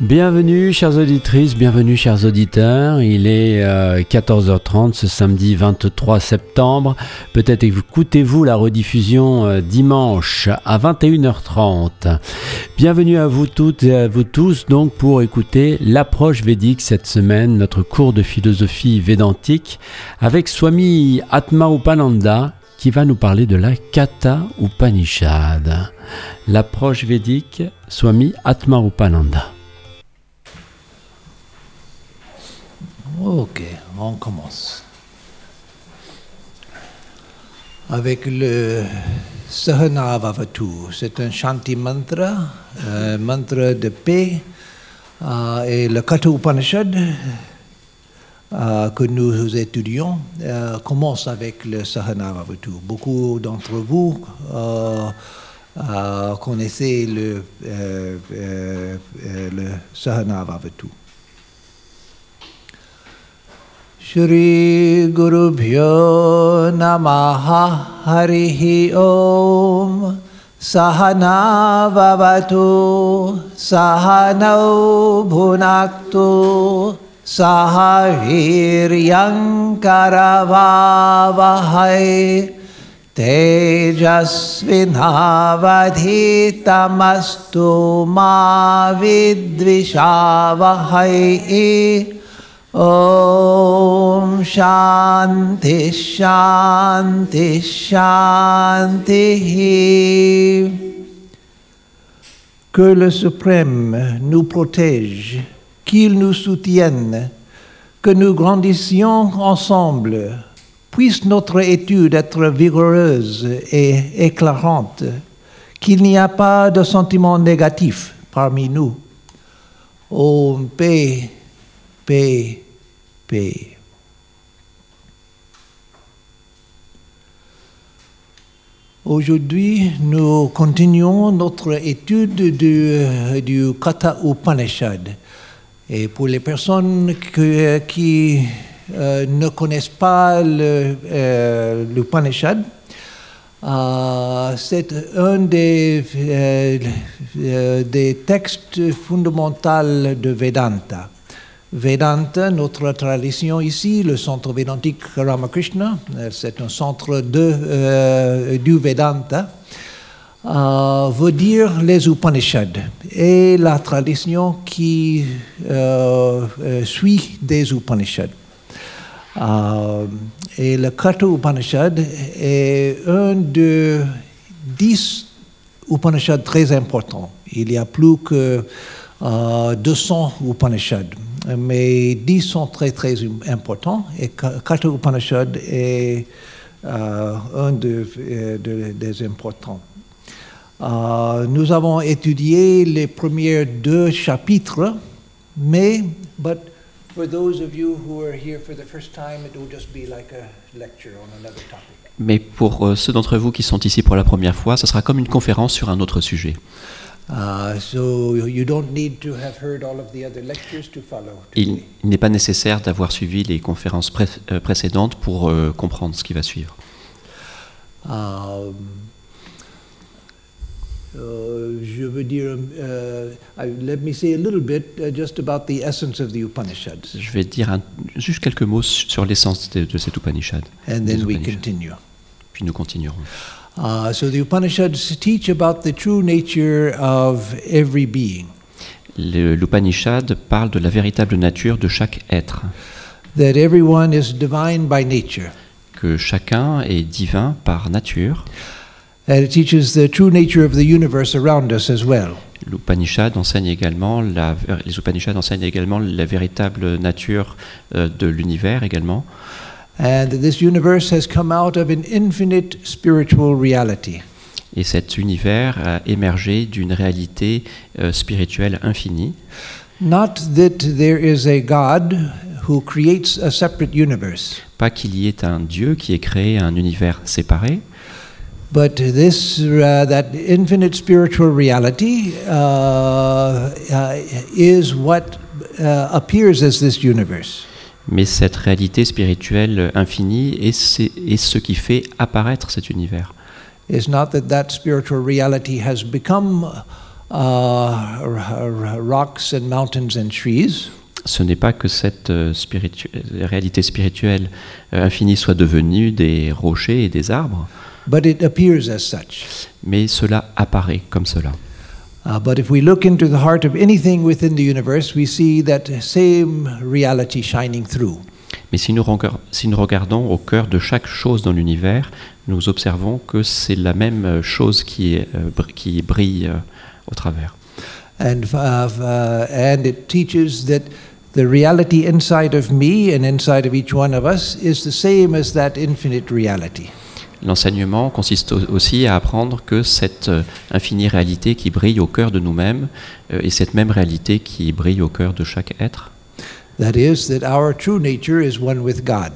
Bienvenue chères auditrices, bienvenue chers auditeurs. Il est 14h30 euh, ce samedi 23 septembre. Peut-être écoutez-vous la rediffusion euh, dimanche à 21h30. Bienvenue à vous toutes et à vous tous donc pour écouter l'approche védique cette semaine, notre cours de philosophie védantique avec Swami Atma Upananda qui va nous parler de la Kata Upanishad. L'approche védique, Swami Atma Upananda. Ok, on commence. Avec le Sahana Vavatu, c'est un Shanti mantra, un mantra de paix, euh, et le Katha Upanishad euh, que nous étudions euh, commence avec le Sahana Vavatu. Beaucoup d'entre vous connaissez le, le Sahana श्रीगुरुभ्यो नमः हरिः ॐ सहनावतु सहनौ भुनक्तु सह वीर्यङ्करवावहै तेजस्विनावधितमस्तु मा विद्विषावहै Om Shanti Shanti Shanti Que le Suprême nous protège, qu'il nous soutienne, que nous grandissions ensemble, puisse notre étude être vigoureuse et éclairante, qu'il n'y a pas de sentiments négatifs parmi nous. Om paix paix, paix. Aujourd'hui, nous continuons notre étude du, du Kata Upanishad. Et pour les personnes qui euh, ne connaissent pas l'Upanishad, le, euh, c'est un des, euh, des textes fondamentaux de Vedanta. Vedanta, notre tradition ici, le centre védantique Ramakrishna, euh, c'est un centre de, euh, du Vedanta, euh, veut dire les Upanishads et la tradition qui suit des Upanishads. et le Katha Upanishad est un de dix Upanishads très importants. Il y a plus que 200 Upanishads mais dix sont très très importants et Katha Upanishad est euh, un euh, des importants. Euh, nous avons étudié les premiers deux chapitres, mais. Mais pour ceux d'entre vous qui sont ici pour la première fois, ce sera comme une conférence sur un autre sujet. Il n'est pas nécessaire d'avoir suivi les conférences euh, précédentes pour euh, comprendre ce qui va suivre. Um, uh, je veux dire, uh, let me say a little bit uh, just about the essence of the Upanishads. Je vais dire un, juste quelques mots sur l'essence de, de cet Upanishad. And then we continue. Puis nous continuerons. Uh, so the Upanishads teach about the true nature of every being. L'Upanishad parle de la véritable nature de chaque être. That everyone is divine by nature. Que chacun est divin par nature. And it teaches the true nature of the universe around us as well. L'Upanishad enseigne également la, les Upanishads enseignent également la véritable nature euh, de l'univers également. And this universe has come out of an infinite spiritual reality. Et cet univers a émergé d'une réalité euh, spirituelle infinie. Not that there is a God who creates a separate universe. Pas qu'il y ait un Dieu qui ait créé un univers séparé. But this, uh, that infinite spiritual reality uh, uh, is what uh, appears as this universe. Mais cette réalité spirituelle infinie est, est ce qui fait apparaître cet univers. It's not that that spiritual reality has become uh, r- r- rocks and mountains and trees, Ce n'est pas que cette euh, spiritu- réalité spirituelle euh, infinie soit devenue des rochers et des arbres, but it appears as such. mais cela apparaît comme cela. Uh, but if we look into the heart of anything within the universe, we see that same reality shining through. Mais si nous, si nous regardons au cœur de chaque chose dans l'univers, nous observons que c'est la même euh, chose qui, est, euh, qui brille euh, au travers. And, uh, uh, and it teaches that the reality inside of me and inside of each one of us is the same as that infinite reality. L'enseignement consiste au- aussi à apprendre que cette euh, infinie réalité qui brille au cœur de nous-mêmes euh, est cette même réalité qui brille au cœur de chaque être. That is, that our true nature is one with God.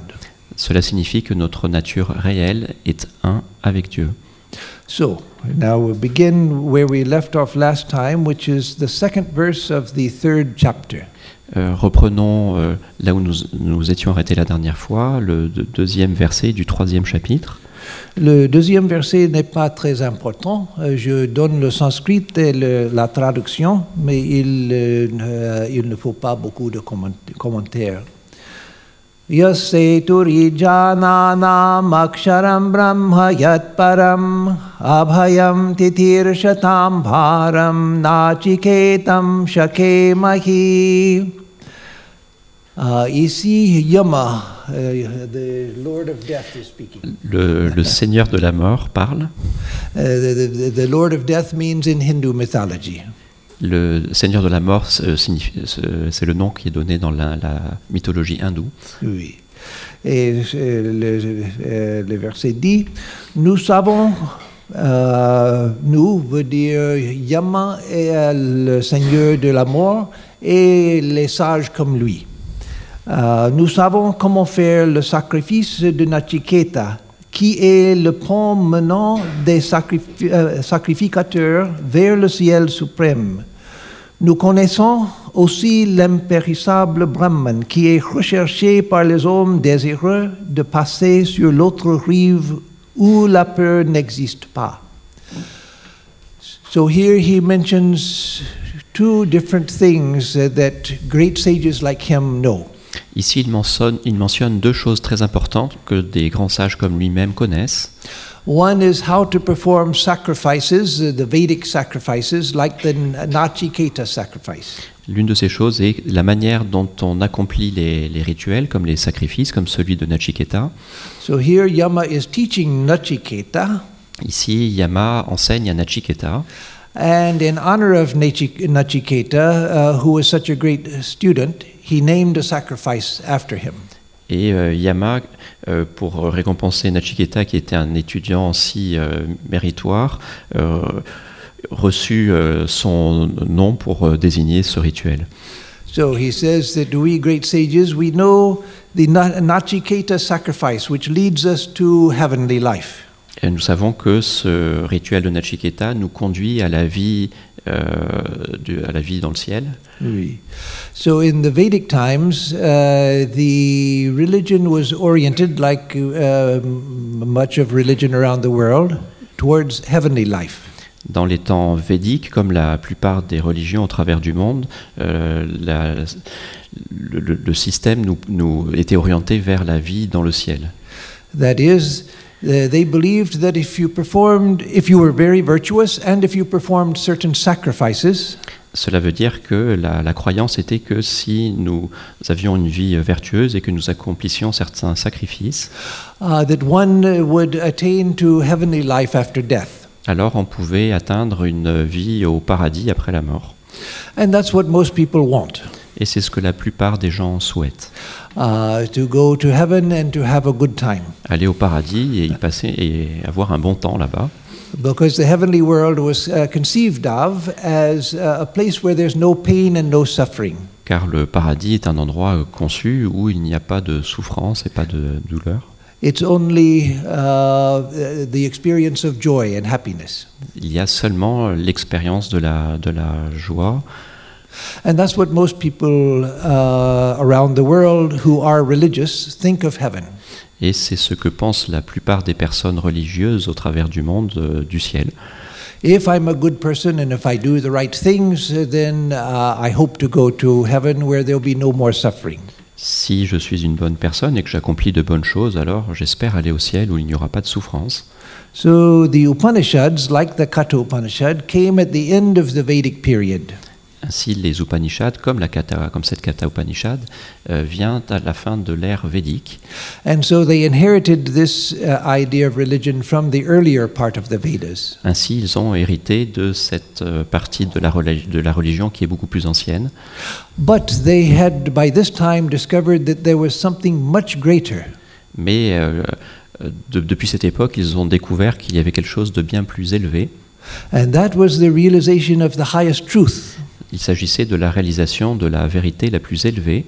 Cela signifie que notre nature réelle est un avec Dieu. So, now we'll begin where we left off last time, which is the second verse of the third chapter. Euh, reprenons euh, là où nous, nous étions arrêtés la dernière fois, le de- deuxième verset du troisième chapitre. Le deuxième verset n'est pas très important. Euh, Je donne le sanskrit et le- la traduction, mais il, euh, ne- il ne faut pas beaucoup de comment- commentaires. Yat param abhayam titirshatam bharam nachiketam shakemahi. Uh, ici, Yama, uh, the Lord of Death, is speaking. Le, le Seigneur de la mort parle. Uh, the, Lord of Death means in Hindu mythology. Le Seigneur de la mort, c'est le nom qui est donné dans la, la mythologie hindoue. Oui. Et euh, le, euh, le verset dit Nous savons, euh, nous veut dire Yama est le Seigneur de la mort et les sages comme lui. Euh, nous savons comment faire le sacrifice de Nachiketa, qui est le pont menant des euh, sacrificateurs vers le ciel suprême. Nous connaissons aussi l'impérissable Brahman qui est recherché par les hommes désireux de passer sur l'autre rive où la peur n'existe pas. So here he mentions two different things that great sages like him know. Ici, il mentionne, il mentionne deux choses très importantes que des grands sages comme lui-même connaissent. One is how to perform sacrifices, the Vedic sacrifices, like the Nachiketa sacrifice. L'une de ces choses est la manière dont on accomplit les, les rituels, comme les sacrifices, comme celui de Nachiketa. So here Yama is teaching Nachiketa, Ici, Yama enseigne à Nachiketa, and in honor of Nachi- Nachiketa, uh, who was such a great student, he named a sacrifice after him. et euh, Yama, euh, pour récompenser Nachiketa, qui était un étudiant si euh, méritoire, euh, reçut euh, son nom pour euh, désigner ce rituel. So he says that we great sages, we know the Na- Nachiketa sacrifice, which leads us to heavenly life. Et nous savons que ce rituel de Nachiketa nous conduit à la vie, euh, à la vie dans le ciel. Oui. So in the Vedic times, uh, the religion was oriented, like uh, much of religion around the world, towards heavenly life. Dans les temps védiques, comme la plupart des religions au travers du monde, euh, la- le, le- le système nous, nous était orienté vers la vie dans le ciel. That is, uh, they believed that if you performed, if you were very virtuous, and if you performed certain sacrifices, Cela veut dire que la, la croyance était que si nous avions une vie vertueuse et que nous accomplissions certains sacrifices, uh, that one would attain to heavenly life after death. alors on pouvait atteindre une vie au paradis après la mort. And that's what most people want Et c'est ce que la plupart des gens souhaitent. uh, to go to heaven and to have a good time. Aller au paradis et y passer et avoir un bon temps là-bas. Because the heavenly world was uh, conceived of as a place where there's no pain and no suffering. Car le paradis est un endroit euh, conçu où il n'y a pas de souffrance et pas de douleur. It's only uh, the experience of joy and happiness. Il y a seulement l'expérience de la, de la joie. And that's what most people uh, around the world who are religious think of heaven. Et c'est ce que pensent la plupart des personnes religieuses au travers du monde euh, du ciel. If I'm a good person and if I do the right things, then uh, I hope to go to heaven where there'll be no more suffering. Si je suis une bonne personne et que j'accomplis de bonnes choses, alors j'espère aller au ciel où il n'y aura pas de souffrance. So the Upanishads, like the Katha Upanishad, came at the end of the Vedic period. Ainsi, les Upanishads, comme, la Katha, comme cette Katha Upanishad, euh, vient à la fin de l'ère védique. And so they inherited this idea of religion from the earlier part of the Vedas. Ainsi, ils ont hérité de cette euh, partie de la, de la religion qui est beaucoup plus ancienne. But they had by this time discovered that there was something much greater. Mais euh, euh, de- depuis cette époque, ils ont découvert qu'il y avait quelque chose de bien plus élevé. And that was the realization of the highest truth. Il s'agissait de la réalisation de la vérité la plus élevée.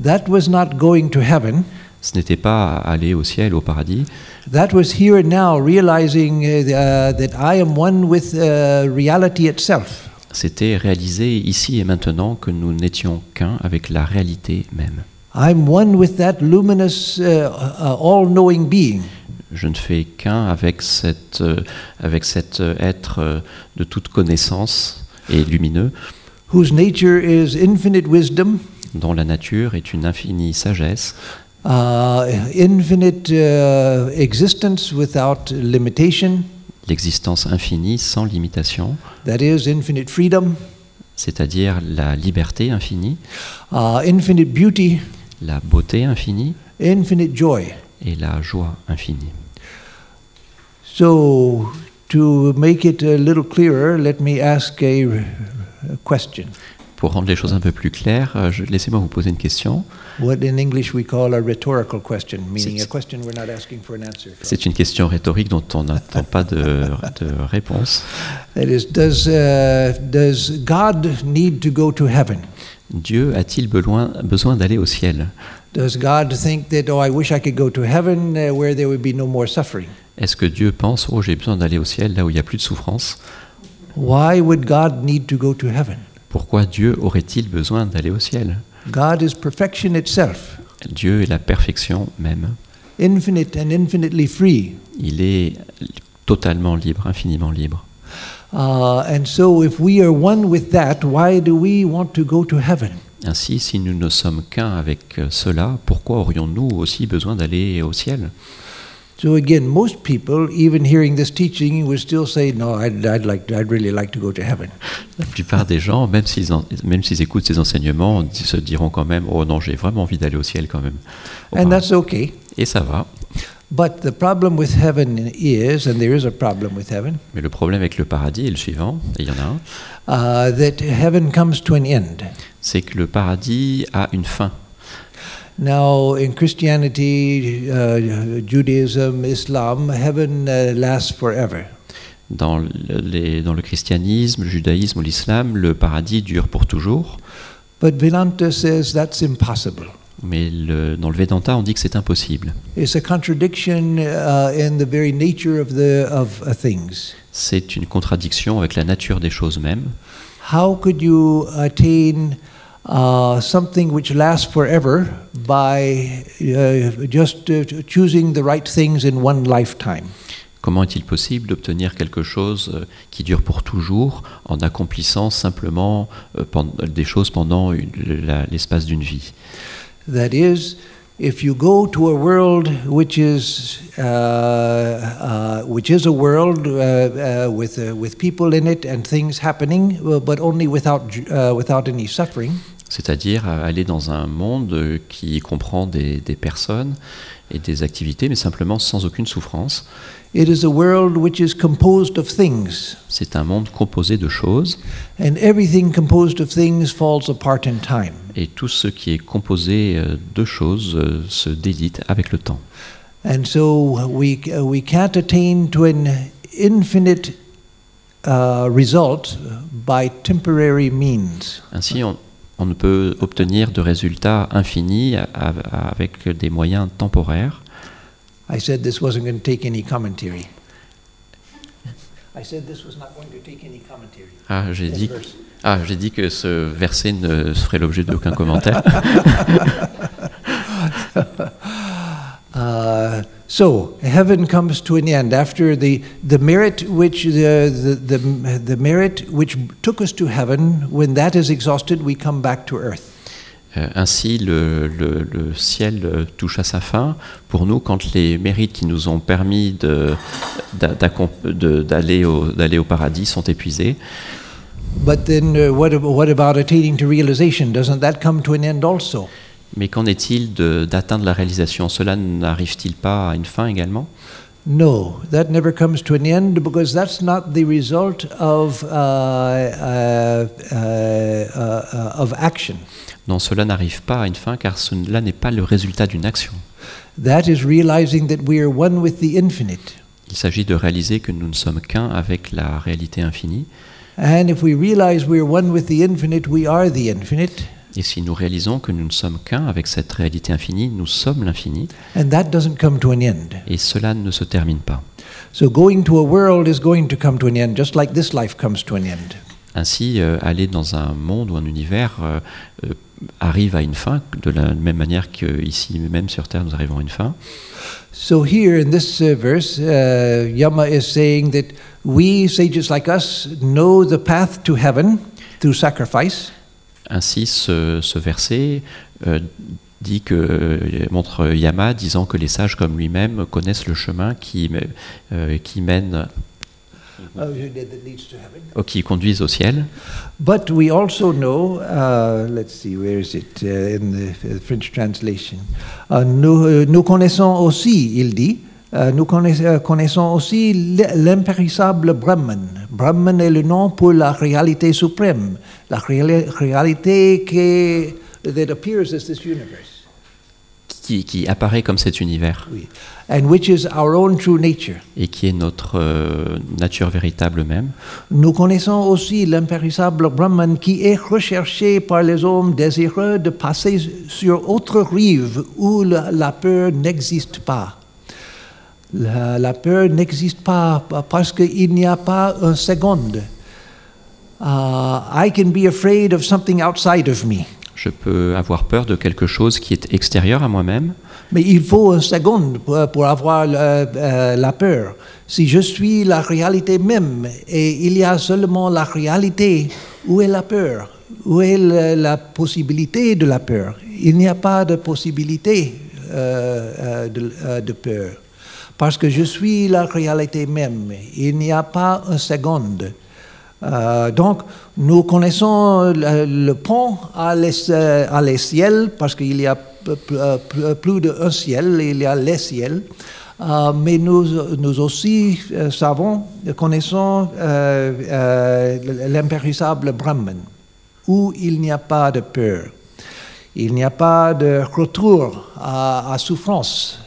That was not going to heaven. Ce n'était pas aller au ciel, au paradis. That was here and now realizing uh, uh, that I am one with uh, reality itself. C'était réaliser ici et maintenant que nous n'étions qu'un avec la réalité même. I'm one with that luminous, uh, uh, being. Je ne fais qu'un avec, cette, euh, avec cet euh, être euh, de toute connaissance et lumineux, whose nature is infinite wisdom, dont la nature est une infinie sagesse, uh, infinite uh, existence without limitation, l'existence infinie sans limitation, that is, infinite freedom, c'est-à-dire la liberté infinie, uh, infinite beauty, la beauté infinie infinite joy. et la joie infinie. So, to make it a little clearer, let me ask a, a question. Pour rendre les choses un peu plus claires, euh, laissez-moi vous poser une question. What in English we call a rhetorical question, meaning a C'est- question we're not asking for an answer. from. C'est une question rhétorique dont on n'attend pas de, de réponse. Is, does, uh, does God need to go to heaven? Dieu a-t-il besoin, besoin d'aller au ciel? Does God think that, I wish I could go to heaven where there would be no more suffering? Est-ce que Dieu pense, oh j'ai besoin d'aller au ciel là où il n'y a plus de souffrance? Why would God need to go to heaven? Pourquoi Dieu aurait-il besoin d'aller au ciel? God is perfection itself, Dieu est la perfection même. infinite and infinitely free. Il est totalement libre, infiniment libre. And so, if we are one with that, why do we want to go to heaven? Ainsi, si nous ne sommes qu'un avec euh, cela, pourquoi aurions-nous aussi besoin d'aller au ciel? So again, most people, even hearing this teaching, would still say, "No, I'd, I'd like, I'd really like to go to heaven." La plupart des gens, même s'ils, en- même s'ils écoutent ces enseignements, se diront quand même Oh non, j'ai vraiment envie d'aller au ciel quand même. And that's okay. Et ça va. But the problem with heaven is, and there is a problem with heaven, Mais le problème avec le paradis est le suivant, et il y en a un, uh, that heaven comes to an end. c'est que le paradis a une fin. Now, in Christianity, uh, Judaism, Islam, heaven uh, lasts forever. Dans le, les- dans le christianisme, le judaïsme ou l'islam, le paradis dure pour toujours. But Vedanta says that's impossible. Mais le- dans le Vedanta, on dit que c'est impossible. It's a contradiction uh, in the very nature of the of things. C'est une contradiction avec la nature des choses mêmes. How could you attain uh, something which lasts forever by uh, just uh, choosing the right things in one lifetime? Comment est-il possible d'obtenir quelque chose euh, qui dure pour toujours en accomplissant simplement euh, des choses pendant l'espace d'une vie That is, if you go to a world which is uh, uh, which is a world uh, uh, with uh, with people in it and things happening, but only without uh, without any suffering, C'est-à-dire aller dans un monde qui comprend des, des personnes et des activités, mais simplement sans aucune souffrance. it is a world which is composed of things, C'est un monde composé de choses, and everything composed of things falls apart in time. et tout ce qui est composé euh, de choses euh, se délite avec le temps. And so we uh, we can't attain to an infinite uh, result by temporary means. Ainsi, on, on ne peut obtenir de résultats infinis avec des moyens temporaires. I said this wasn't going to take any commentary. I said this was not going to take any commentary. Ah, j'ai dit, ah, j'ai dit que ce verset ne ferait l'objet d'aucun commentaire. Uh, So heaven comes to an end after the, the merit which the, the, the, the merit which took us to heaven. When that is exhausted, we come back to earth. Euh, ainsi, le, le- le ciel euh, touche à sa fin. Pour nous, quand les mérites qui nous ont permis d'aller au, paradis sont épuisés, But then, uh, what, what about attaining to realization? Doesn't that come to an end also? Mais qu'en est-il d'atteindre la réalisation? Cela n'arrive-t-il pas à une fin également? No, that never comes to an end because that's not the result of, uh, uh, uh, uh, of action. Non, cela n'arrive pas à une fin car cela n'est pas le résultat d'une action. That is realizing that we are one with the infinite. Il s'agit de réaliser que nous ne sommes qu'un avec la réalité infinie. And if we realize we are one with the infinite, we are the infinite. Et si nous réalisons que nous ne sommes qu'un avec cette réalité infinie, nous sommes l'infini. And that doesn't come to an end. Et cela ne se termine pas. So going to a world is going to come to an end, just like this life comes to an end. Ainsi, euh, aller dans un monde ou un univers euh, euh, arrive à une fin, de la même manière qu'ici, même sur Terre, nous arrivons à une fin. So here in this uh, verse, uh, Yama is saying that we, sages like us, know the path to heaven through sacrifice. Ainsi, ce, ce verset euh, dit que, euh, montre Yama disant que les sages comme lui-même connaissent le chemin qui, euh, qui mène, uh, oh, qui conduisent au ciel. But we also know, uh, let's see, where is it uh, in the French translation? Uh, nous, nous connaissons aussi, il dit, nous connaiss- euh, connaissons aussi l'impérissable Brahman. Brahman est le nom pour la réalité suprême, la réali- réalité qui that appears as this universe, Qui, qui apparaît comme cet univers oui, and which is our own true nature. et qui est notre euh, nature véritable même. Nous connaissons aussi l'impérissable Brahman qui est recherché par les hommes désireux de passer sur autre rive où la, la peur n'existe pas. La, la peur n'existe pas parce qu'il n'y a pas une seconde. Uh, I can be afraid of something outside of me, Je peux avoir peur de quelque chose qui est extérieur à moi-même, mais il faut une seconde pour, pour avoir le- euh, la peur. Si je suis la réalité même et il y a seulement la réalité, où est la peur? Où est le- la possibilité de la peur? Il n'y a pas de possibilité euh, de, euh, de peur. Parce que je suis la réalité même. Il n'y a pas une seconde. Euh, donc, nous connaissons le, pont à les, euh, ciels, parce qu'il y a p- p- plus d'un ciel, il y a les ciels. Euh, mais nous, aussi euh, savons, connaissons euh, euh, l'impérissable Brahman, où il n'y a pas de peur. Il n'y a pas de retour à, à souffrance.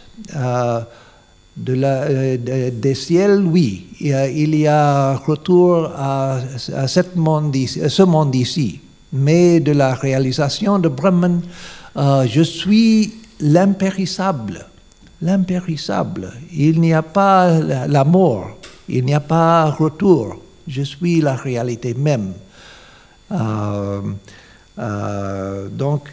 Euh, des ciels, oui. Il y a, retour à, cette monde ici- ce monde ici. Mais de la réalisation de Brahman, euh, je suis l'impérissable. L'impérissable. Il n'y a pas la, mort. Il n'y a pas retour. Je suis la réalité même. Euh, uh, donc,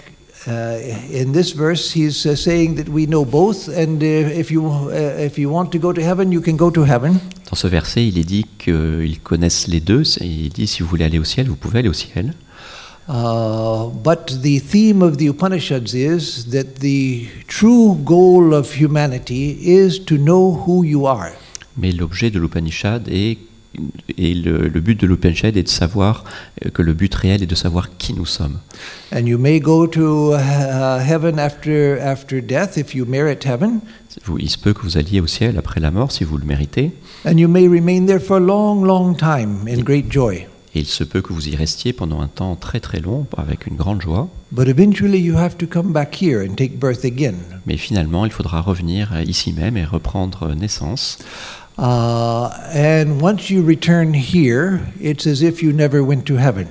uh, in this verse, he's uh, saying that we know both, and uh, if you uh, if you want to go to heaven, you can go to heaven. Dans ce verset, il est dit qu'ils connaissent les deux. et Il dit si vous voulez aller au ciel, vous pouvez aller au ciel. But the theme of the Upanishads is that the true goal of humanity is to know who you are. Mais l'objet de l'Upanishad est, et le, le but de l'Upanishad est de savoir euh, que le but réel est de savoir qui nous sommes. And you may go to uh, heaven after after death if you merit heaven, Vous- il se peut que vous alliez au ciel après la mort si vous le méritez, and you may remain there for a long, long time in great joy. et il se peut que vous y restiez pendant un temps très très long avec une grande joie. But eventually, you have to come back here and take birth again. Mais finalement, il faudra revenir euh, ici même et reprendre naissance. And once you return here, it's as if you never went to heaven.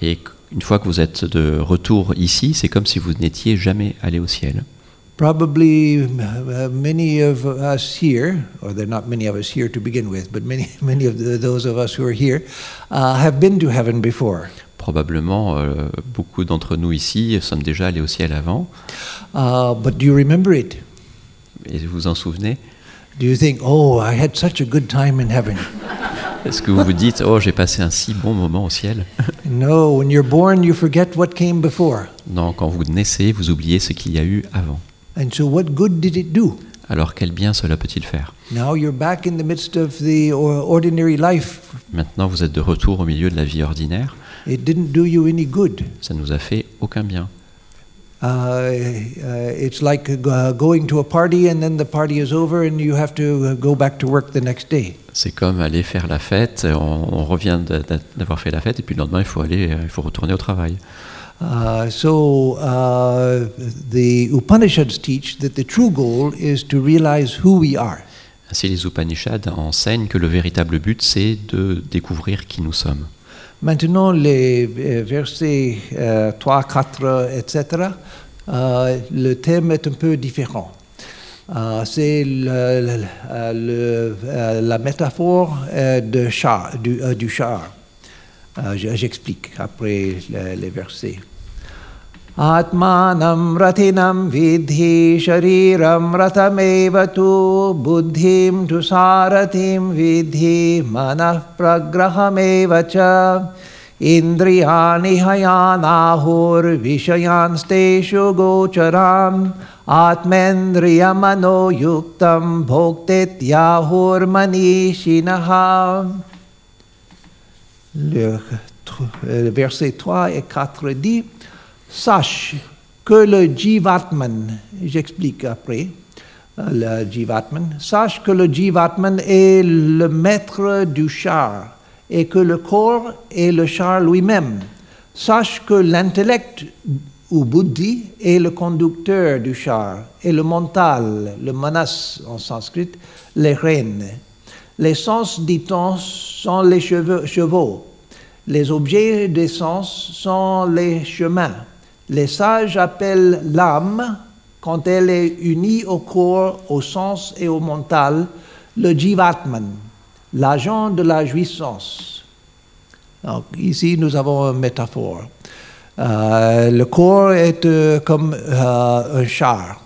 Et une fois que vous êtes de retour ici, c'est comme si vous n'étiez jamais allé au ciel. Probably uh, many of us here, or there are not many of us here to begin with, but many, many of the, those of us who are here uh, have been to heaven before. Probablement, euh, beaucoup d'entre nous ici sommes déjà allés au ciel avant. Uh, but do you remember it? Et vous vous en souvenez? Do you think, oh, I had such a good time in heaven? Est-ce que vous vous dites, oh, j'ai passé un si bon moment au ciel? No, when you're born, you forget what came before. Non, quand vous naissez, vous oubliez ce qu'il y a eu avant. And so, what good did it do? Alors quel bien cela peut-il faire? Now you're back in the midst of the or- ordinary life. Maintenant, vous êtes de retour au milieu de la vie ordinaire. It didn't do you any good. Ça nous a fait aucun bien. Uh, uh, it's like uh, going to a party and then the party is over and you have to uh, go back to work the next day. C'est comme aller faire la fête. On, on revient d'a- d'a- d'avoir fait la fête et puis le lendemain, il faut aller, euh, il faut retourner au travail. Uh, so uh, the Upanishads teach that the true goal is to realize who we are. Ainsi, les Upanishads enseignent que le véritable but, c'est de découvrir qui nous sommes. Maintenant, les euh, versets euh, 3, 4, etc., euh, le thème est un peu différent. Euh, c'est le- le- euh, la métaphore euh, char, du, du char. Je- J'explique après le- les versets. आत्मानं रथिनं विद्धि शरीरं रथमेव तु बुद्धिं तु सारथिं विद्धि मनः प्रग्रहमेव च। इन्द्रियाणि हयानाहुर्विषयांस्तेषु गोचराम् आत्मेन्द्रियमनोयुक्तं भोक्तेत्याहुर्मनीषिणः। Le, verset 3 et 4 dit Sache que le Jivatman, j'explique après, euh, le Jivatman, sache que le Jivatman est le maître du char et que le corps est le char lui-même. Sache que l'intellect ou buddhi est le conducteur du char et le mental, le manas en sanskrit, les rênes. Les sens, dit-on, sont les chevaux. Les objets des sens sont les chemins. Les sages appellent l'âme, quand elle est unie au corps, au sens et au mental, le jivatman, l'agent de la jouissance. Ici, nous avons une métaphore. Euh, le corps est euh, comme euh, un char.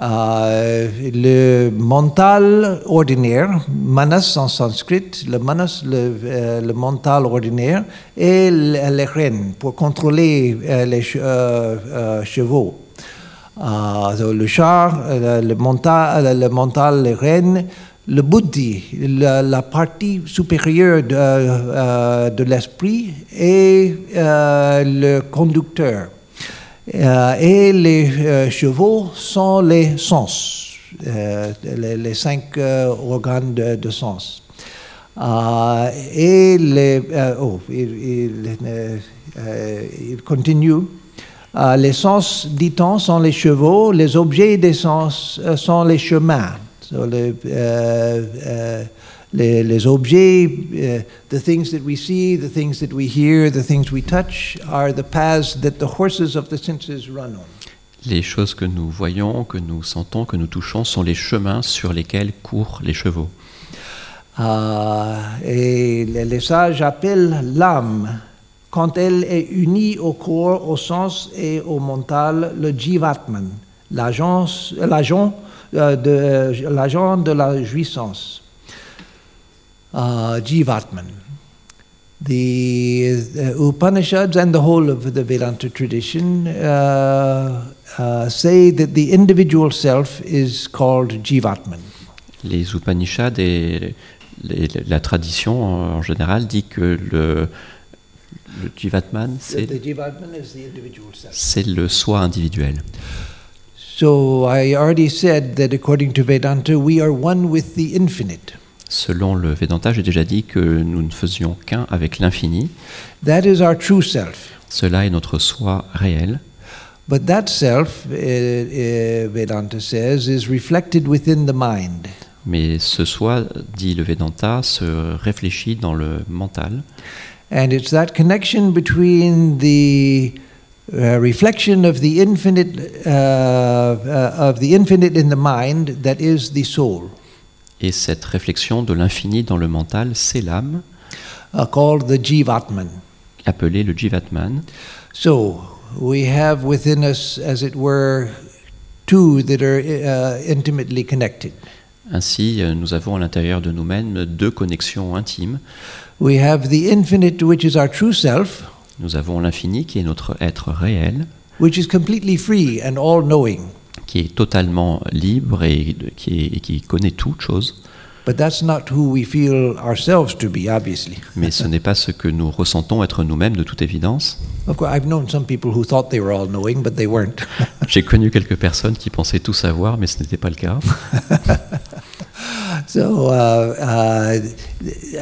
Euh, le mental ordinaire, manas en sanskrit, le manas, le, euh, le mental ordinaire, et les rênes pour contrôler euh, les che- chevaux. Le char, le mental, le mental, les rênes, le buddhi, la, la partie supérieure de, de l'esprit et le conducteur. Euh, et les euh, chevaux sont les sens, euh, les, cinq organes de, sens. Et les, oh, il, continue. Les sens, dit-on, sont les chevaux, les objets des sens sont les chemins. Les, les objets, uh, the things that we see, the things that we hear, the things we touch, are the paths that the horses of the senses run on. Les choses que nous voyons, que nous sentons, que nous touchons sont les chemins sur lesquels courent les chevaux. Euh, et les, les sages appellent l'âme, quand elle est unie au corps, au sens et au mental, le jivatman, l'agent euh, de, l'agent de la jouissance. Uh, jivatman. The uh, Upanishads and the whole of the Vedanta tradition uh, uh, say that the individual self is called jivatman. Les Upanishads et les- la tradition en général dit que le, le Jivatman, c'est le soi individuel. So I already said that according to Vedanta, we are one with the infinite. Selon le Vedanta, j'ai déjà dit que nous ne faisions qu'un avec l'infini. That is our true self. Cela est notre soi réel. But that self, uh, uh, Vedanta says, is reflected within the mind. Mais ce soi, dit le Vedanta, se réfléchit dans le mental. And it's that connection between the uh, reflection of the infinite of the infinite in the mind that is the soul, Et cette réflexion de l'infini dans le mental, c'est l'âme, uh, called the Jivatman. appelée le Jivatman. So we have within us, as it were, two that are uh, intimately connected. Ainsi, euh, nous avons à l'intérieur de nous-mêmes deux connexions intimes. We have the infinite, which is our true self, Nous avons l'infini qui est notre être réel, which is completely free and all knowing. Qui est totalement libre et qui, est- et qui connaît toute chose. But that's not who we feel ourselves to be, obviously. Mais ce n'est pas ce que nous ressentons être nous-mêmes de toute évidence. Of course, I've known some people who thought they were all knowing, but they weren't. J'ai connu quelques personnes qui pensaient tout savoir, mais ce n'était pas le cas. so, uh, uh,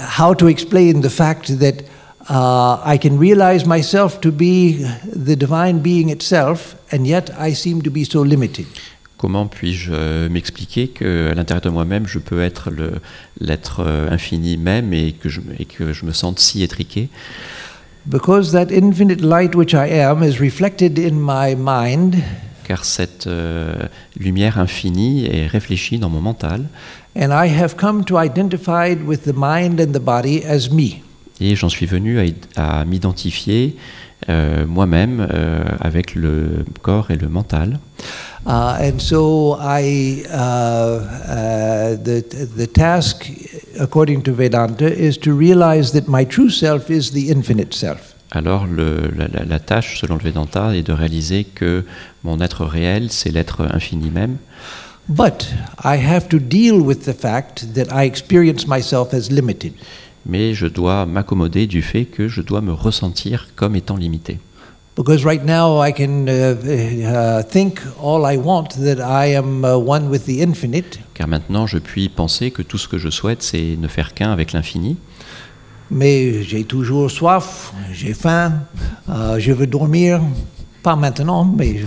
how to explain the fact that uh, I can realize myself to be the divine being itself, and yet I seem to be so limited? Comment puis-je euh, m'expliquer que à l'intérieur de moi-même, je peux être l'être euh, infini même et que, je, et que je me sente si étriqué? Because that infinite light which I am is reflected in my mind, Car cette euh, lumière infinie est réfléchie dans mon mental and I have come to identify with the mind and the body as me. et j'en suis venu à, à m'identifier euh, moi-même euh, avec le corps et le mental. Uh, and so I, uh, uh, the, the task, according to Vedanta, is to realize that my true self is the infinite self. Alors le- la, la- la tâche, selon le Vedanta, est de réaliser que mon être réel, c'est l'être infini même, But I have to deal with the fact that I experience myself as limited. Mais je dois m'accommoder du fait que je dois me ressentir comme étant limité. Because right now I can uh, uh, think all I want that I am uh, one with the infinite, Car maintenant, je puis penser que tout ce que je souhaite, c'est ne faire qu'un avec l'infini, mais j'ai toujours soif, j'ai faim, uh, je veux dormir. Pas maintenant, mais.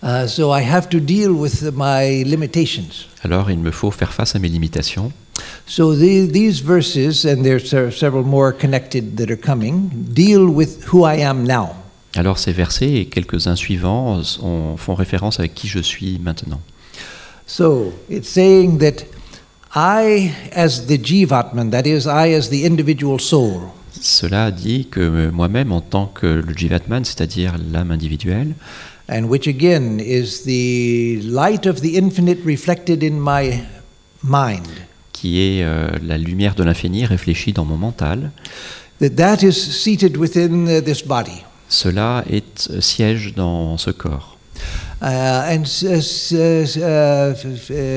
Uh, so I have to deal with my limitations. Alors il me faut faire face à mes limitations. So the, these verses, and there's se- several more connected that are coming, deal with who I am now. Alors ces versets et quelques-uns suivants ont- font référence avec qui je suis maintenant. So it's saying that I, as the Jivatman, that is, I as the individual soul, Cela dit que moi-même, en tant que le Jivatman, c'est-à-dire l'âme individuelle, and which again is the light of the infinite reflected in my mind, qui est euh, la lumière de l'infini réfléchie dans mon mental, that that is seated within uh, this body. cela est euh, siège dans ce corps. Uh, and uh,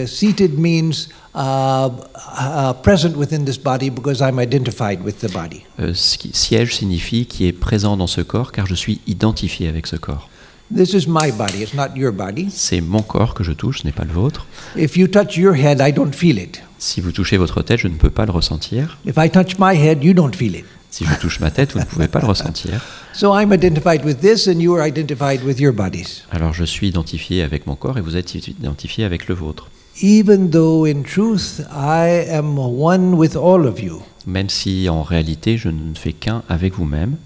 seated means uh, present within this body because I'm identified with the body. Euh, siège signifie qui est présent dans ce corps, car je suis identifié avec ce corps. This is my body, it's not your body. C'est mon corps que je touche, ce n'est pas le vôtre. If you touch your head, I don't feel it. Si vous touchez votre tête, je ne peux pas le ressentir. If I touch my head, you don't feel it. Si je touche ma tête, vous ne pouvez pas le ressentir. So I'm identified with this, and you are identified with your bodies. Alors je suis identifié avec mon corps et vous êtes identifié avec le vôtre. Even though in truth I am one with all of you. Même si en réalité je ne fais qu'un avec vous-même,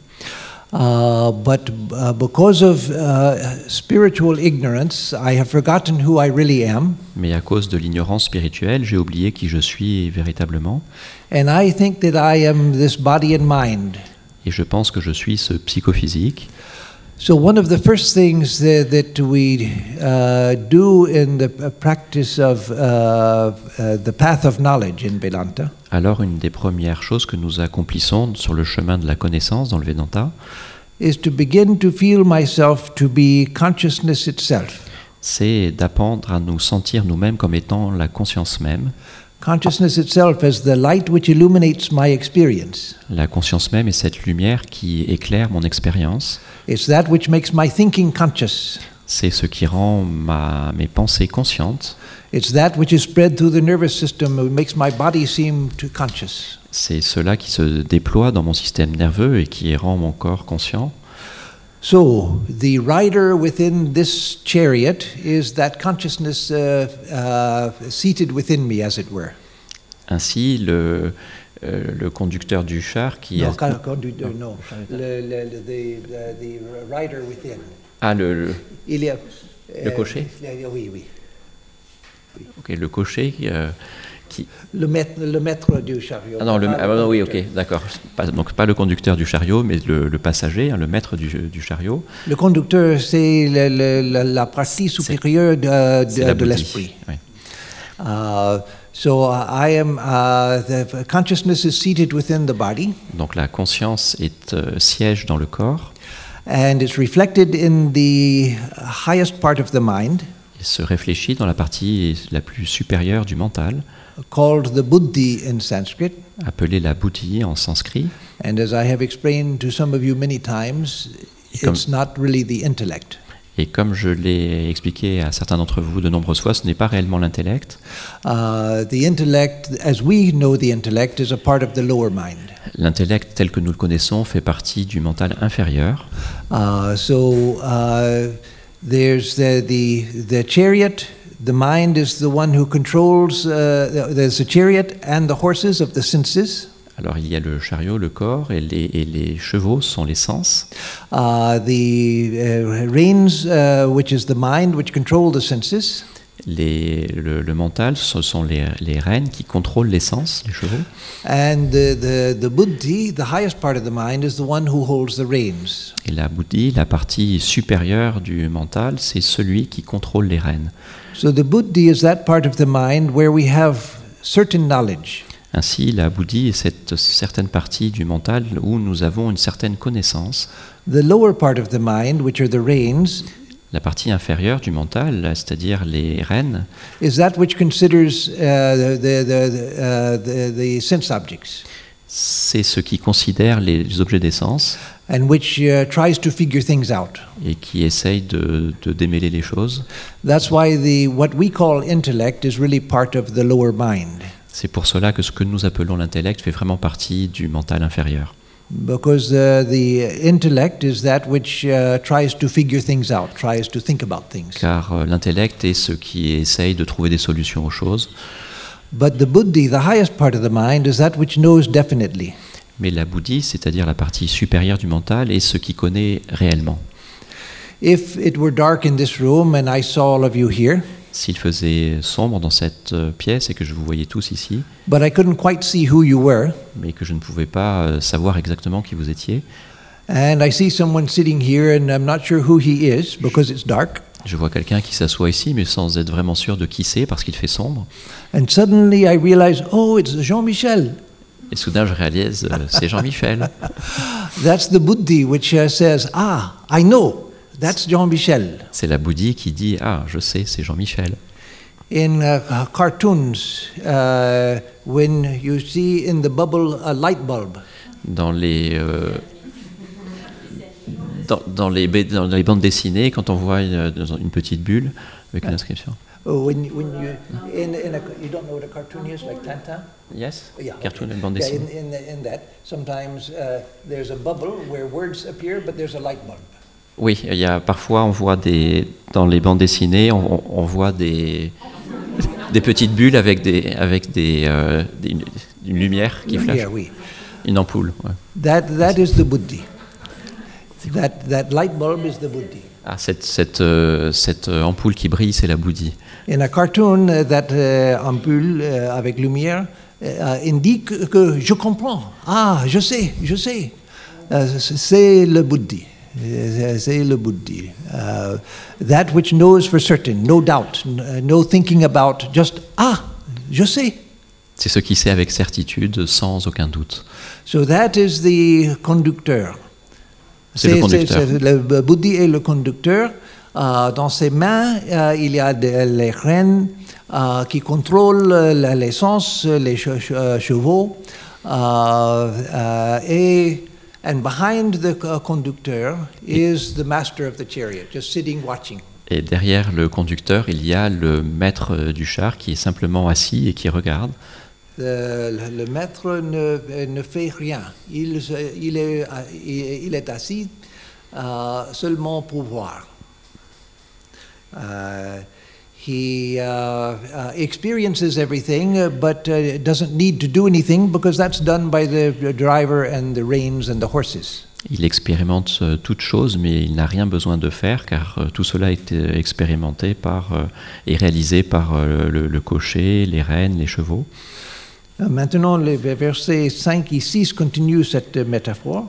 Uh, but uh, because of uh, spiritual ignorance, I have forgotten who I really am, mais à cause de l'ignorance spirituelle, j'ai oublié qui je suis véritablement. and I think that I am this body and mind. Et je pense que je suis ce psychophysique. So, one of the first things that, that we uh, do in the uh, practice of uh, uh, the path of knowledge in Vedanta Alors une des premières choses que nous accomplissons sur le chemin de la connaissance dans le Vedanta, is to begin to feel myself to be consciousness itself. c'est d'apprendre à nous sentir nous-mêmes comme étant la conscience même. Consciousness itself as the light which illuminates my experience. La conscience même est cette lumière qui éclaire mon expérience. It's that which makes my thinking conscious. C'est ce qui rend ma, mes pensées conscientes. It's that which is spread through the nervous system and makes my body seem to conscious. C'est cela qui se déploie dans mon système nerveux et qui rend mon corps conscient. So, the rider within this chariot is that consciousness uh, uh, seated within me, as it were. Ainsi, le, euh, le conducteur du char qui No, a... con- conducteur, no. Le- le- le- the, the, the rider within. Ah, le, le- Il y a, Le euh, cocher? Oui, oui. ok, le cocher euh, Qui Le maître, le maître du chariot. Ah non, le, ah, non, oui, ok, d'accord. Donc pas le conducteur du chariot, mais le, le passager, hein, le maître du, du chariot. Le conducteur, c'est le- le- la, partie supérieure de, de- l'esprit. Oui. Uh, so uh, I am, uh, the consciousness is seated within the body, Donc la conscience est euh, siège dans le corps and it's reflected in the highest part of the mind, et se réfléchit dans la partie la plus supérieure du mental, called the buddhi in Sanskrit. appelée la buddhi en sanskrit. And as I have explained to some of you many times, Comme- it's not really the intellect. Et comme je l'ai expliqué à certains d'entre vous de nombreuses fois, ce n'est pas réellement l'intellect. Uh. L'intellect tel que nous le connaissons fait partie du mental inférieur. Uh, so uh, there's the, the, the chariot. The mind is the one who controls, uh, there's the chariot and the horses of the senses. Alors il y a le chariot, le corps, et les, et les chevaux sont les sens. Uh, the uh, reins, uh, which is the mind, which control the senses. Les- le, le mental, ce sont les, les rênes qui contrôlent les sens, les chevaux. And the, the, the buddhi, the highest part of the mind, is the one who holds the reins. Et la buddhi, la partie supérieure du mental, c'est celui qui contrôle les rênes. So the buddhi is that part of the mind where we have certain knowledge. Ainsi, la buddhi est cette certaine partie du mental où nous avons une certaine connaissance. The lower part of the mind, which are the reins, La partie inférieure du mental, c'est-à-dire les rênes, is that which considers uh, the, the, the, uh, the, the sense objects c'est ce qui considère les objets des sens and which uh, tries to figure things out. et qui essaye de, de démêler les choses. That's why the, what we call intellect is really part of the lower mind. C'est pour cela que ce que nous appelons l'intellect fait vraiment partie du mental inférieur. Because uh, the intellect is that which uh, tries to figure things out, tries to think about things. Car euh, l'intellect est ce qui essaye de trouver des solutions aux choses. But the buddhi, the highest part of the mind, is that which knows definitely. Mais la buddhi, c'est-à-dire la partie supérieure du mental, est ce qui connaît réellement. If it were dark in this room and I saw all of you here, S'il faisait sombre dans cette euh, pièce et que je vous voyais tous ici, but I couldn't quite see who you were, mais que je ne pouvais pas euh, savoir exactement qui vous étiez, and I see someone sitting here and I'm not sure who he is because it's dark, je vois quelqu'un qui s'assoit ici, mais sans être vraiment sûr de qui c'est parce qu'il fait sombre. and suddenly I realize, oh, it's Jean-Michel. Et soudain, je réalise, euh, c'est Jean-Michel. That's the buddhi which uh, says, ah, I know, that's Jean-Michel. C'est la buddhi qui dit Ah, je sais, c'est Jean-Michel. In uh, cartoons, uh, when you see in the bubble a light bulb, Dans les, euh, dans, dans les, dans les bandes dessinées, quand on voit une, une petite bulle avec une inscription. oh, when, when you, in, in a, you don't know what a cartoon is, like Tintin? Yes Yeah, Cartoon, okay. bande Yeah, dessinée. in, in, the- in that, sometimes uh, there's a bubble where words appear, but there's a light bulb. Oui, il y a, parfois on voit des, dans les bandes dessinées, on, on- voit des, des petites bulles avec, des, avec des, euh, des- une, une lumière qui flash, Yeah, oui. une ampoule. ouais. That, that is the buddhi. That, that light bulb is the buddhi. Ah, cette, cette, euh, cette euh, ampoule qui brille, c'est la buddhi. In a cartoon, uh, that uh, ampoule uh, avec lumière uh, indique que je comprends. Ah, je sais, je sais. Uh, c'est le buddhi. Uh, C'est le buddhi. Uh, that which knows for certain, no doubt, uh, no thinking about, just ah, je sais. C'est ce qui sait avec certitude, sans aucun doute. So that is the conducteur. C'est le conducteur. le buddhi est le conducteur. Euh, dans ses mains, euh, il y a les rênes euh, qui contrôlent euh, l'essence, les che- euh, chevaux. Et and behind the conductor is the master of the chariot, just sitting watching. Et derrière le conducteur, il y a le maître euh, du char qui est simplement assis et qui regarde. Le, maître ne, ne fait rien. Il, il, est, il, il est assis euh, seulement pour voir. He uh, uh, experiences everything, uh, but uh, doesn't need to do anything because that's done by the driver and the reins and the horses. Il expérimente euh, toute chose, mais il n'a rien besoin de faire, car euh, tout cela est expérimenté par, euh, et réalisé par le, le cocher, les rennes, les chevaux. Maintenant, les versets 5 et 6 continuent cette métaphore.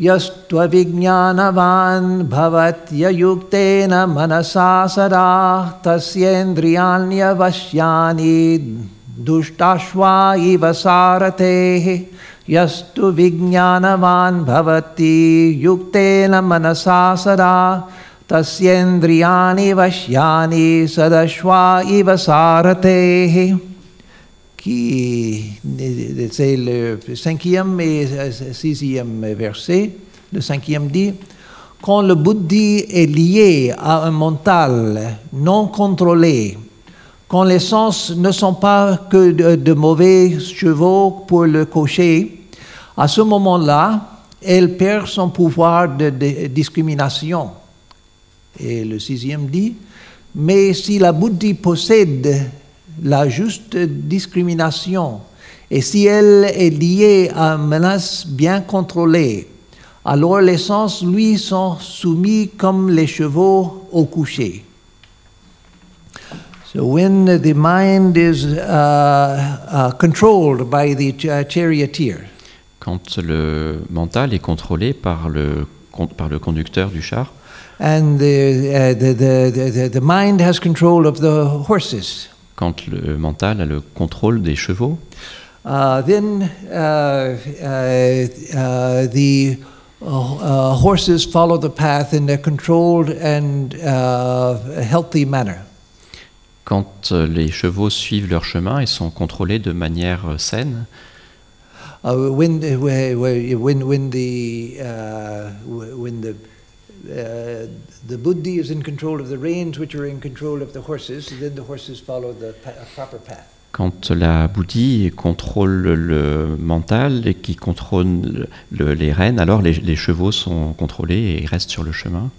यस्त्वविज्ञानवान् भवत्ययुक्तेन मनसा सरा तस्येन्द्रियाण्यवश्यानि दुष्टाश्वा इव सारथेः। यस्तु विज्ञानवान् भवति युक्तेन मनसा सदा तस्येन्द्रियाणि वश्यानि सदश्वा इव सारथेः। Qui c'est le cinquième et sixième verset. Le cinquième dit Quand le buddhi est lié à un mental non contrôlé, quand les sens ne sont pas que de, mauvais chevaux pour le cocher, à ce moment-là, elle perd son pouvoir de, discrimination. Et le sixième dit Mais si la buddhi possède la juste discrimination. Et si elle est liée à une menace bien contrôlée, alors les sens, lui, sont soumis comme les chevaux au coucher. So when the mind is uh, uh, controlled by the ch- charioteer, Quand le mental est contrôlé par le, par le conducteur du char, and the, uh, the, the, the, the mind has control of the horses, quand le mental a le contrôle des chevaux, Uh, then uh, uh, uh, the uh, uh, horses follow the path in a controlled and healthy manner. quand euh, les chevaux suivent leur chemin et sont contrôlés de manière euh, saine, when, when, when the, when the, uh, the buddhi is in control of the reins, which are in control of the horses, then the horses follow the proper path. quand la bouddhie contrôle le mental et qui contrôle le- les rênes, alors les chevaux sont contrôlés et restent sur le chemin.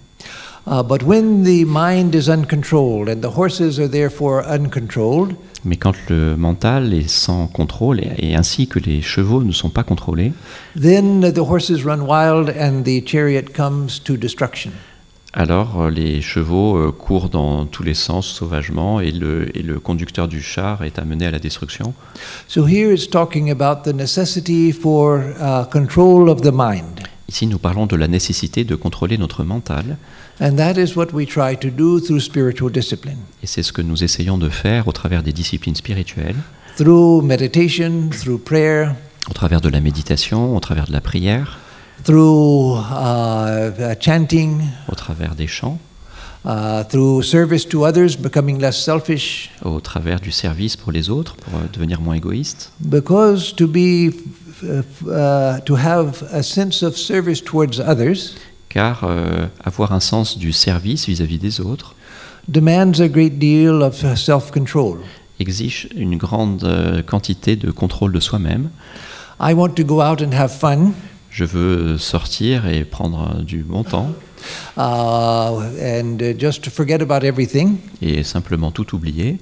Mais quand le mental est sans contrôle, et, et ainsi que les chevaux ne sont pas contrôlés, Then the horses run wild and the chariot comes to destruction. alors euh, les chevaux euh, courent dans tous les sens sauvagement et le, et le conducteur du char est amené à la destruction. So here it's talking about the necessity for uh, control of the mind. Ici, nous parlons de la nécessité de contrôler notre mental, And that is what we try to do through spiritual discipline. et c'est ce que nous essayons de faire au travers des disciplines spirituelles, Through meditation, through prayer, au travers de la méditation, au travers de la prière, through uh, uh, chanting, au travers des chants, uh, through service to others, becoming less selfish. au travers du service pour les autres, pour euh, devenir moins égoïste. Because to be, uh, uh, to have a sense of service towards others Car euh, avoir un sens du service vis-à-vis des autres demands a great deal of uh, self-control. exige une grande euh, quantité de contrôle de soi-même. I want to go out and have fun, Je veux sortir et prendre euh, du bon temps uh, and uh, just forget about everything. et simplement tout oublier.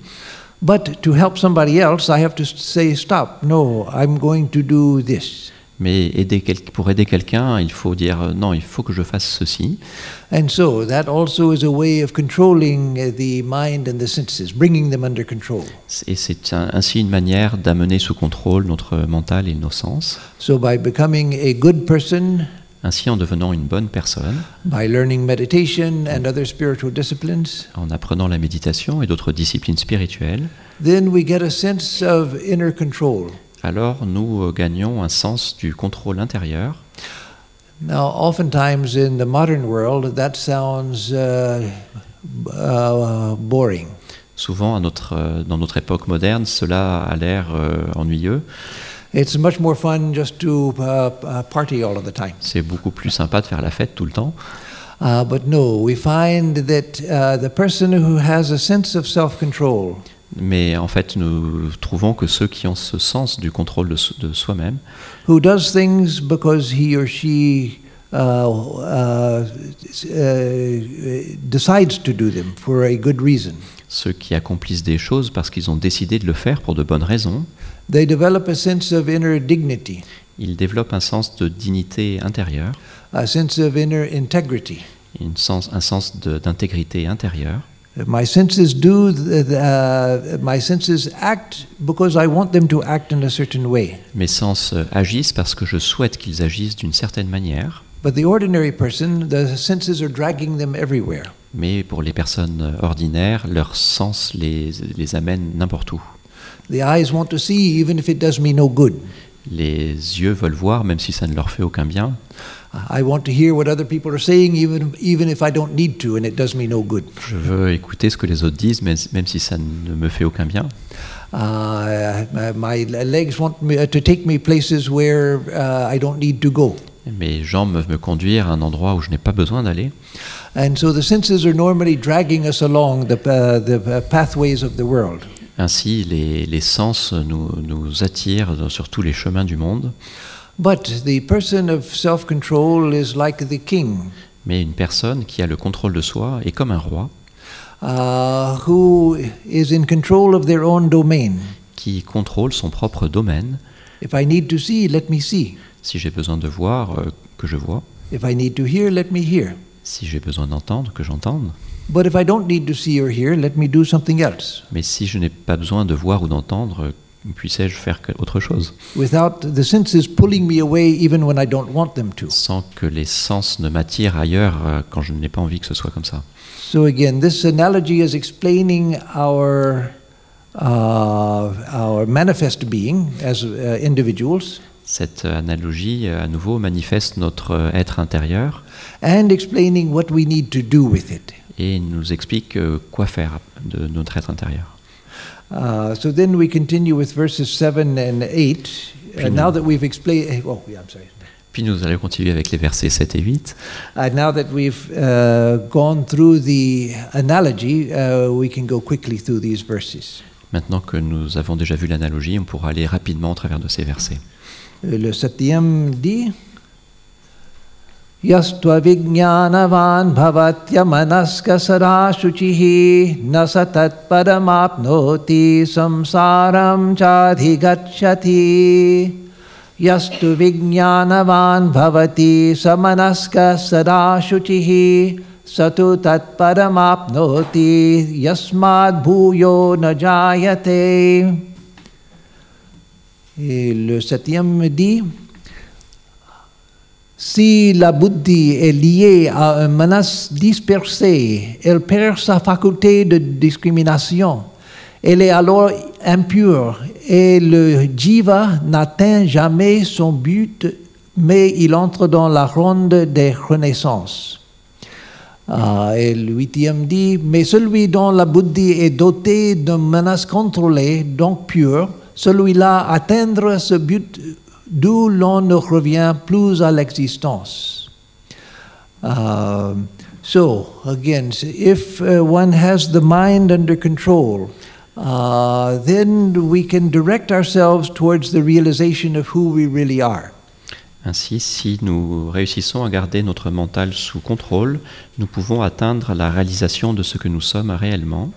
But to help somebody else, I have to say, stop, no, I'm going to do this. Mais aider pour aider quelqu'un, il faut dire euh, non, il faut que je fasse ceci. And so that also is a way of controlling the mind and the senses, bringing them under control. Et c'est un- ainsi une manière d'amener sous contrôle notre mental et nos sens. So by becoming a good person, Ainsi, en devenant une bonne personne, by learning meditation and other spiritual disciplines, en apprenant la méditation et d'autres disciplines spirituelles, then we get a sense of inner control. Alors nous euh, gagnons un sens du contrôle intérieur. Now, oftentimes in the modern world, that sounds uh, uh, boring. Souvent, à notre, euh, dans notre époque moderne, cela a l'air euh, ennuyeux. It's much more fun just to uh, uh, party all of the time. C'est beaucoup plus sympa de faire la fête tout le temps. Uh, but no, we find that uh, the person who has a sense of self control Mais en fait, nous trouvons que ceux qui ont ce sens du contrôle de, so- de soi-même, who does things because he or she uh, uh, uh, decides to do them for a good reason. ceux qui accomplissent des choses parce qu'ils ont décidé de le faire pour de bonnes raisons, They develop a sense of inner dignity. il développe un sens de dignité intérieure, a sense of inner integrity. une sens- un sens d'intégrité intérieure. My senses do, th- th- my senses act because I want them to act in a certain way. Mes sens euh, agissent parce que je souhaite qu'ils agissent d'une certaine manière, But the ordinary person, the senses are dragging them everywhere. mais pour les personnes euh, ordinaires, leurs sens les, les amènent n'importe où. The eyes want to see even if it does me no good. Les yeux veulent voir même si ça ne leur fait aucun bien. I want to hear what other people are saying even, even if I don't need to and it does me no good. Je veux écouter ce que les autres disent même, même si ça ne me fait aucun bien. My legs want me, to take me places where I don't need to go. Mes jambes peuvent me conduire à un endroit où je n'ai pas besoin d'aller. And so the senses are normally dragging us along the, uh, the uh, pathways of the world. Ainsi, les, les sens nous, nous attirent sur tous les chemins du monde. But the person of self control is like the king, Mais une personne qui a le contrôle de soi est comme un roi uh, who is in control of their own domain. qui contrôle son propre domaine. If I need to see, let me see. Si j'ai besoin de voir, euh, que je vois. If I need to hear, let me hear. Si j'ai besoin d'entendre, que j'entende. But if I don't need to see or hear, let me do something else. Mais si je n'ai pas besoin de voir ou d'entendre, puissais-je faire autre chose? Without the senses pulling me away even when I don't want them to. Sans que les sens ne m'attirent ailleurs euh, quand je n'ai pas envie que ce soit comme ça. So again, this analogy is explaining our uh, our manifest being as uh, individuals, Cette euh, analogie, euh, à nouveau, manifeste notre être intérieur and explaining what we need to do with it. Et nous explique euh, quoi faire de notre être intérieur. Uh, so then we continue with verses seven and eight. Uh, Puis now nous- that we've explained, oh yeah, I'm sorry. Puis nous allons continuer avec les versets 7 et 8. Uh, now that we've uh, gone through the analogy, we can go quickly through these verses. Maintenant que nous avons déjà vu l'analogie, on pourra aller rapidement au travers de ces versets. Euh, Le septième dit यस्त्वविज्ञानवान् सदा न स तत्परमाप्नोति संसारं चाधिगच्छति। यस्तु विज्ञानवान् भवति स मनस्क सदा स तु तत्परमाप्नोति यस्माद्भूयो न जायते। Le septième dit si la buddhi est liée à un menace dispersé, elle perd sa faculté de discrimination. Elle est alors impure et le jiva n'atteint jamais son but, mais il entre dans la ronde des renaissances. Ah, et le huitième dit, mais celui dont la buddhi est doté d'une menace contrôlée, donc pure, celui-là atteindra ce but d'où l'on ne revient plus à l'existence. Um, so, again, if uh, one has the mind under control, uh, then we can direct ourselves towards the realization of who we really are. Ainsi, si nous réussissons à garder notre mental sous contrôle, nous pouvons atteindre la réalisation de ce que nous sommes réellement.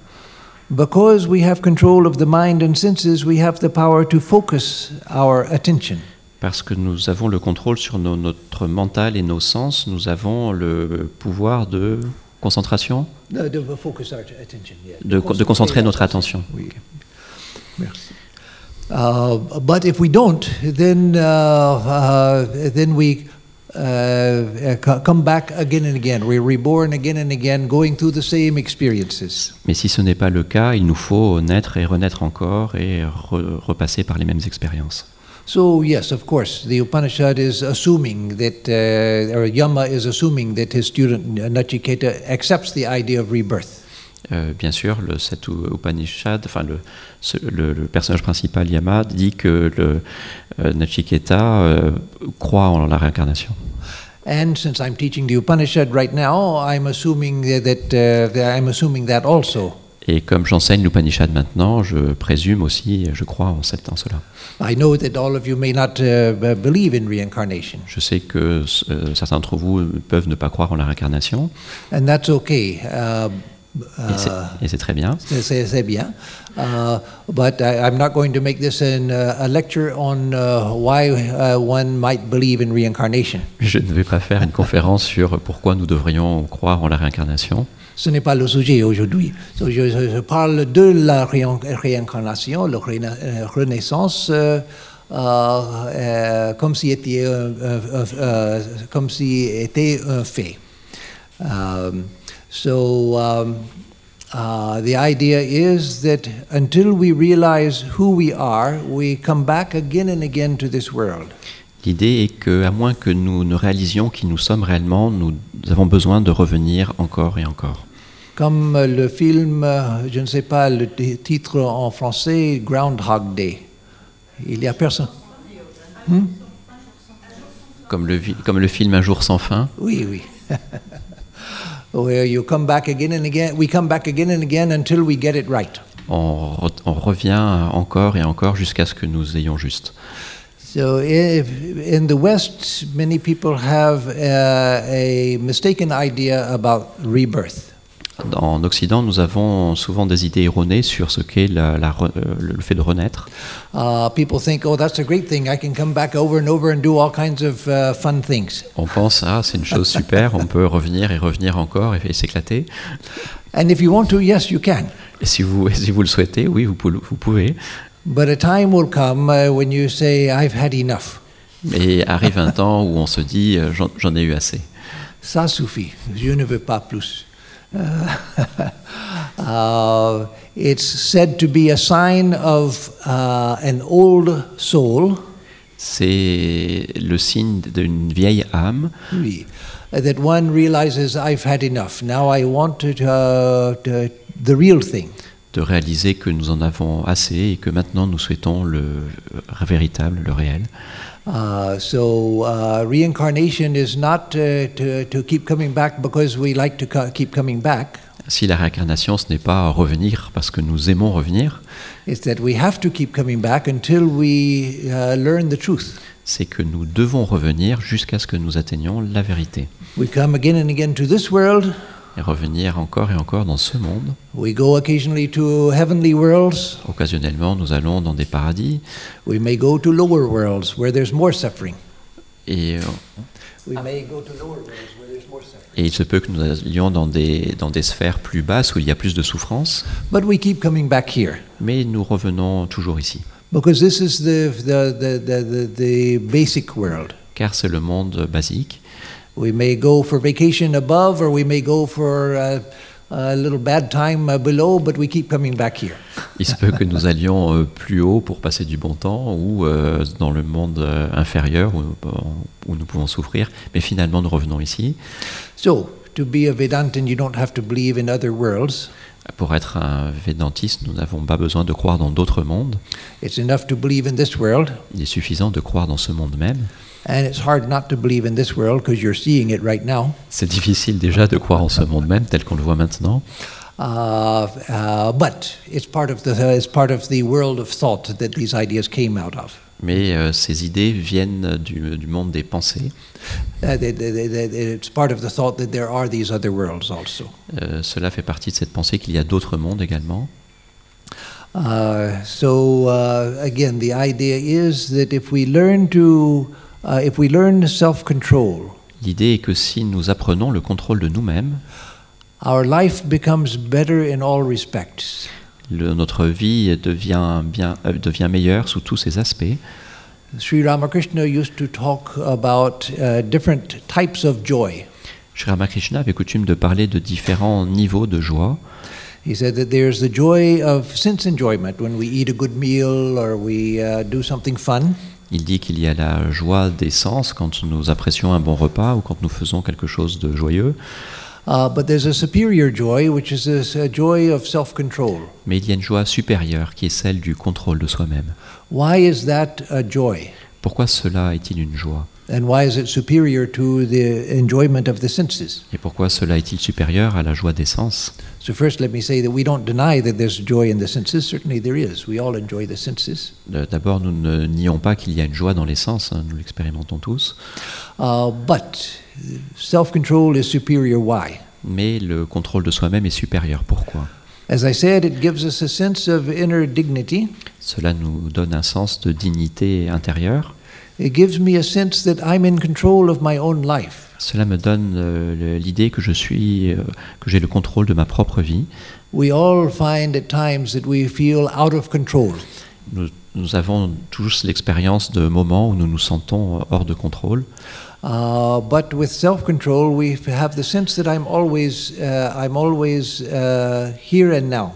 Because we have control of the mind and senses, we have the power to focus our attention. Parce que nous avons le contrôle sur nos- notre mental et nos sens, nous avons le pouvoir de concentration, de, de concentrer notre attention. Oui. Merci. Uh, but if we don't, then uh, uh, then we uh, uh, co- come back again and again. We're reborn again and again, going through the same experiences. Mais si ce n'est pas le cas, il nous faut naître et renaître encore et re- repasser par les mêmes expériences. So yes, of course, the Upanishad is assuming that, uh, or Yama is assuming that his student uh, Nachiketa accepts the idea of rebirth. Euh, bien sûr, le, cet Upanishad, enfin le, le- le personnage principal Yama dit que le euh, Nachiketa euh, croit en la réincarnation. And since I'm teaching the Upanishad right now, I'm assuming that, uh, that I'm assuming that also. Et comme j'enseigne l'Upanishad maintenant, je présume aussi, je crois en, cette, en cela. I know that all of you may not uh, b- believe in reincarnation, Je sais que euh, certains d'entre vous peuvent ne pas croire en la réincarnation, and that's okay. Uh, Et c'est- Uh, Et c'est très bien. c'est- bien. Uh, but I, I'm not going to make this an, uh, a lecture on uh, why uh, one might believe in reincarnation. Je ne vais pas faire une conférence sur pourquoi nous devrions croire en la réincarnation. Ce n'est pas le sujet aujourd'hui. Je, parle de la réin- réincarnation, la euh, renaissance, euh, euh, comme si était comme si était un fait. Um, so the idea is that until we realize who we are, we come back again and again to this world. L'idée est que, à moins que nous ne réalisions qui nous sommes réellement, nous avons besoin de revenir encore et encore. Comme le film, je ne sais pas le titre en français, Groundhog Day. Il y a personne. Comme le, comme le film Un jour sans fin, Oui, oui. Where you come back again and again, we come back again and again until we get it right. on, re- on revient encore et encore jusqu'à ce que nous ayons juste. So if, in the West, many people have uh, a mistaken idea about rebirth. En Occident, nous avons souvent des idées erronées sur ce qu'est la- la re- euh, le fait de renaître. People think, that's a great thing. I can come back over and over and do all kinds of fun things. On pense, ah, c'est une chose super, on peut revenir et revenir encore et, et s'éclater. And if you want to, yes, you can. Et si vous, si vous le souhaitez, oui, vous, pou- vous pouvez. But a time will come when you say, I've had enough. Mais arrive un temps où on se dit, euh, j'en ai eu assez. Ça suffit. Je ne veux pas plus. Uh, uh, it's said to be a sign of uh, an old soul, C'est le signe d'une vieille âme oui, that one realizes I've had enough. Now I want to, uh, to- the real thing. de réaliser que nous en avons assez et que maintenant nous souhaitons le euh, véritable, le réel. Uh, so uh, reincarnation is not uh, to, to keep coming back because we like to co- keep coming back. Si la réincarnation, ce n'est pas revenir parce que nous aimons revenir, It's that we have to keep coming back until we uh, learn the truth. c'est que nous devons revenir jusqu'à ce que nous atteignions la vérité. We come again and again to this world. Et revenir encore et encore dans ce monde. We go occasionally to heavenly worlds. Occasionnellement, nous allons dans des paradis We may go to lower worlds where there's more suffering. et, We may go to lower worlds where there's more suffering. et il se peut que nous allions dans des, dans des sphères plus basses où il y a plus de souffrance, But we keep coming back here mais nous revenons toujours ici. because this is the, the, the, the, the, the basic world. Car c'est le monde basique. We may go for vacation above or we may go for uh, a little bad time uh, below, but we keep coming back here. Il se peut que nous allions euh, plus haut pour passer du bon temps ou euh, dans le monde euh, inférieur où, où nous pouvons souffrir, mais finalement nous revenons ici. So, to be a Vedantin, you don't have to believe in other worlds. Pour être un védantiste, nous n'avons pas besoin de croire dans d'autres mondes. It's enough to believe in this world, Il est suffisant de croire dans ce monde même. And it's hard not to believe in this world because you're seeing it right now. C'est difficile déjà de croire en ce monde même tel qu'on le voit maintenant, but it's part of the it's part of the world of thought that these ideas came out of. mais euh, ces idées viennent du, du monde des pensées. Uh, they- they- they- they- it's part of the thought that there are these other worlds also. Euh, cela fait partie de cette pensée qu'il y a d'autres mondes également. Uh, so uh, again, the idea is that if we learn to uh, if we learn self-control, L'idée est que si nous apprenons le contrôle de nous-mêmes, our life becomes better in all respects. le- notre vie devient, bien, euh, devient meilleure sous tous ses aspects. Sri Ramakrishna used to talk about uh, different types of joy. Sri Ramakrishna avait coutume de parler de différents niveaux de joie. He said that there's the joy of sense enjoyment when we eat a good meal or we uh, do something fun. Il dit qu'il y a la joie des sens quand nous apprécions un bon repas ou quand nous faisons quelque chose de joyeux, but there's a superior joy, which is this, a joy of self control. mais il y a une joie supérieure qui est celle du contrôle de soi-même. Why is that a joy? Pourquoi cela est-il une joie? And why is it superior to the enjoyment of the senses? Et pourquoi cela est-il supérieur à la joie des sens? So, first, let me say that we don't deny that there's joy in the senses. Certainly, there is. We all enjoy the senses. D'abord, nous ne nions pas qu'il y a une joie dans les sens, hein, nous l'expérimentons tous, Uh, but self control is superior. Why? mais le contrôle de soi-même est supérieur. Pourquoi? As I said, it gives us a sense of inner dignity. Cela nous donne un sens de dignité intérieure. It gives me a sense that I'm in control of my own life. Cela me donne euh, l'idée que je suis, euh, que j'ai le contrôle de ma propre vie. We all find at times that we feel out of control. Nous, nous avons tous l'expérience de moments où nous nous sentons euh, hors de contrôle. Uh, but with self-control, we have the sense that I'm always, uh, I'm always uh, here and now.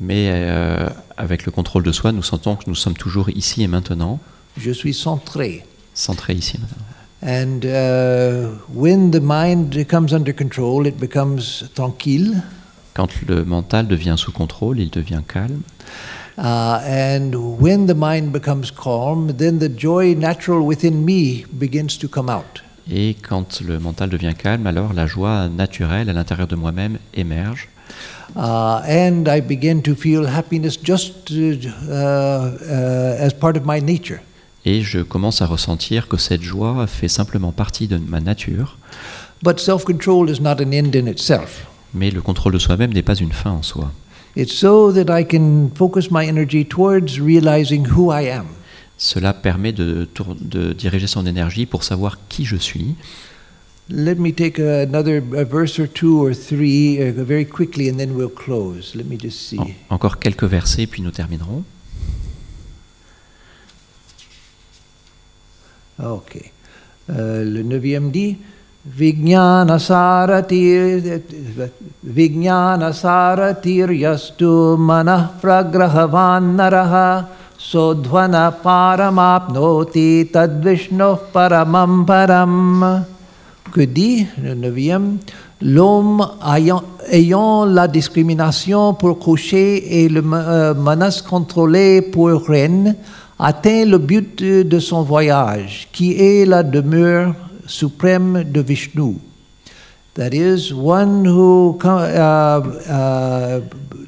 Mais euh, avec le contrôle de soi, nous sentons que nous sommes toujours ici et maintenant, Je suis centré. centrés ici maintenant. And uh, when the mind comes under control, it becomes tranquille. Quand le mental devient sous contrôle, il devient calme. Uh, and when the mind becomes calm, then the joy natural within me begins to come out. Et quand le mental devient calme, alors la joie naturelle à l'intérieur de moi-même émerge. Uh, and I begin to feel happiness just uh, uh, as part of my nature. Et je commence à ressentir que cette joie fait simplement partie de ma nature. But self control is not an end in itself. Mais le contrôle de soi-même n'est pas une fin en soi. It's so that I can focus my energy towards realizing who I am. Cela permet de, de diriger son énergie pour savoir qui je suis. Let me take another a verse or two or three uh, very quickly and then we'll close. Let me just see. En- encore quelques versets, puis nous terminerons. Ok. Euh, le neuvième dit Vijnana saratir Vijnana saratir yastu manah pragrahavan sodhvana paramapnoti tadvishnu paramam param. Que dit le neuvième? L'homme ayant, la discrimination pour coucher et le euh, manas contrôlé pour reine atteint le but de son voyage, qui est la demeure suprême de Vishnu. That is, one who uh, uh,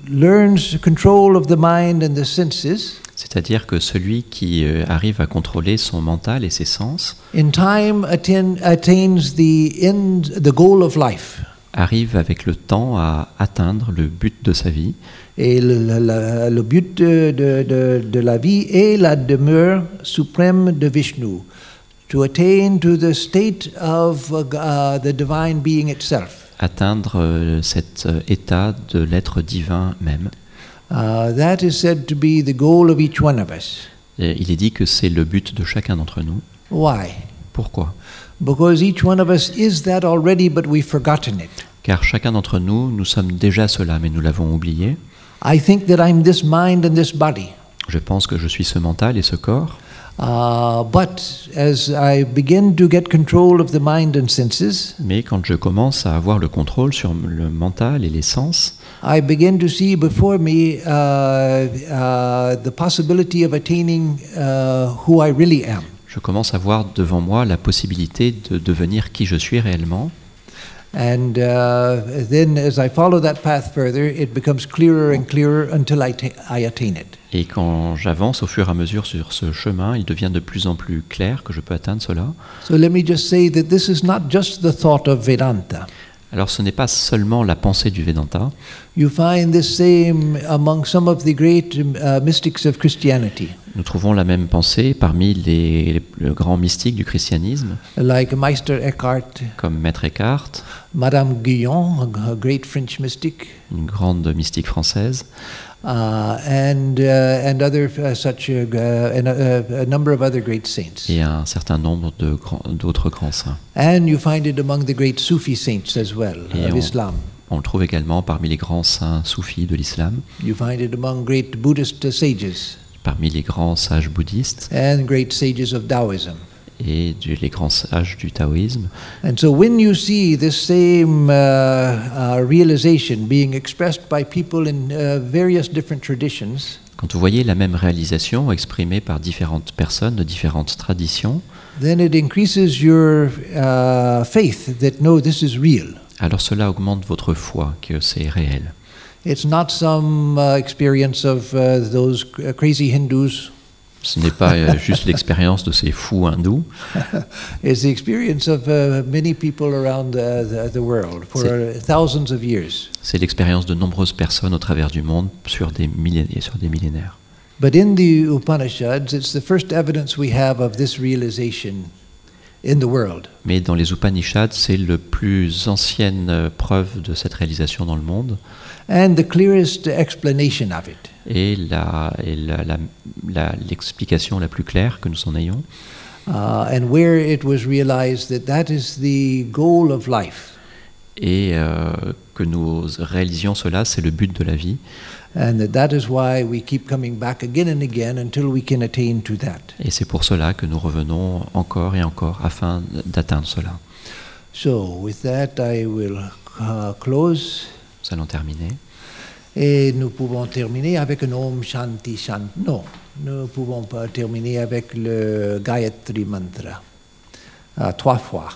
learns control of the mind and the senses, C'est-à-dire que celui qui euh, arrive à contrôler son mental et ses sens in time attain, attains the end, the goal of life. arrive avec le temps à atteindre le but de sa vie. Et le, le- le- but de, de- de- de la vie est la demeure suprême de Vishnu, to attain to the state of uh, uh, the divine being itself. atteindre euh, cet euh, état de l'être divin même. Uh, that is said to be the goal of each one of us. Et il est dit que c'est le but de chacun d'entre nous. Why? Pourquoi? Because each one of us is that already, but we've forgotten it. Car chacun d'entre nous, nous sommes déjà cela, mais nous l'avons oublié. I think that I'm this mind and this body. Je pense que je suis ce mental et ce corps, Uh, but as I begin to get control of the mind and senses, mais quand je commence à avoir le contrôle sur le mental et les sens, I begin to see before me uh, uh, the possibility of attaining uh, who I really am. je commence à voir devant moi la possibilité de devenir qui je suis réellement. And uh, then, as I follow that path further, it becomes clearer and clearer until I, I attain it. Et quand j'avance au fur et à mesure sur ce chemin, il devient de plus en plus clair que je peux atteindre cela. So let me just say that this is not just the thought of Vedanta. Alors ce n'est pas seulement la pensée du Vedanta, You find this same among some of the great uh, mystics of Christianity, nous trouvons la même pensée parmi les, les plus grands mystiques du christianisme, like Meister Eckhart, comme Maître Eckhart, Madame Guyon, a great French mystic, une grande mystique française, uh, and uh, and other uh, such uh, uh, and a, a number of other great saints. et un certain nombre d'autres grands saints. And you find it among the great Sufi saints as well Et of on- Islam. On le trouve également parmi les grands saints soufis de l'islam, You find it among great Buddhist sages parmi les grands sages bouddhistes and great sages of Taoism. et du- les grands sages du taoïsme. And so when you see this same uh, uh, realization being expressed by people in uh, various different traditions, Quand vous voyez la même réalisation exprimée par différentes personnes de différentes traditions, then it increases your faith that no, this is real. alors cela augmente votre foi que c'est réel. It's not some uh, experience of uh, those cr- crazy Hindus Ce n'est pas euh, juste l'expérience de ces fous hindous, It's the experience of uh, many people around uh, the, the world for uh, thousands of years. c'est l'expérience de nombreuses personnes au travers du monde sur des millénaires. Sur des millénaires. But in the Upanishads, it's the first evidence we have of this realization in the world. Mais dans les Upanishads, c'est la plus ancienne euh, preuve de cette réalisation dans le monde and the clearest explanation of it. et et la- la- la- l'explication la, plus claire que nous en ayons. Uh, and where it was realized that that is the goal of life. Et euh, que nous réalisions cela, c'est le but de la vie. And that that is why we keep coming back again and again until we can attain to that. Et c'est pour cela que nous revenons encore et encore afin d'atteindre cela. So, with that, I will uh, close. Nous allons terminer. Et nous pouvons terminer avec un Om Shanti Shanti. Non, nous ne pouvons pas terminer avec le Gayatri Mantra. Ah, trois fois.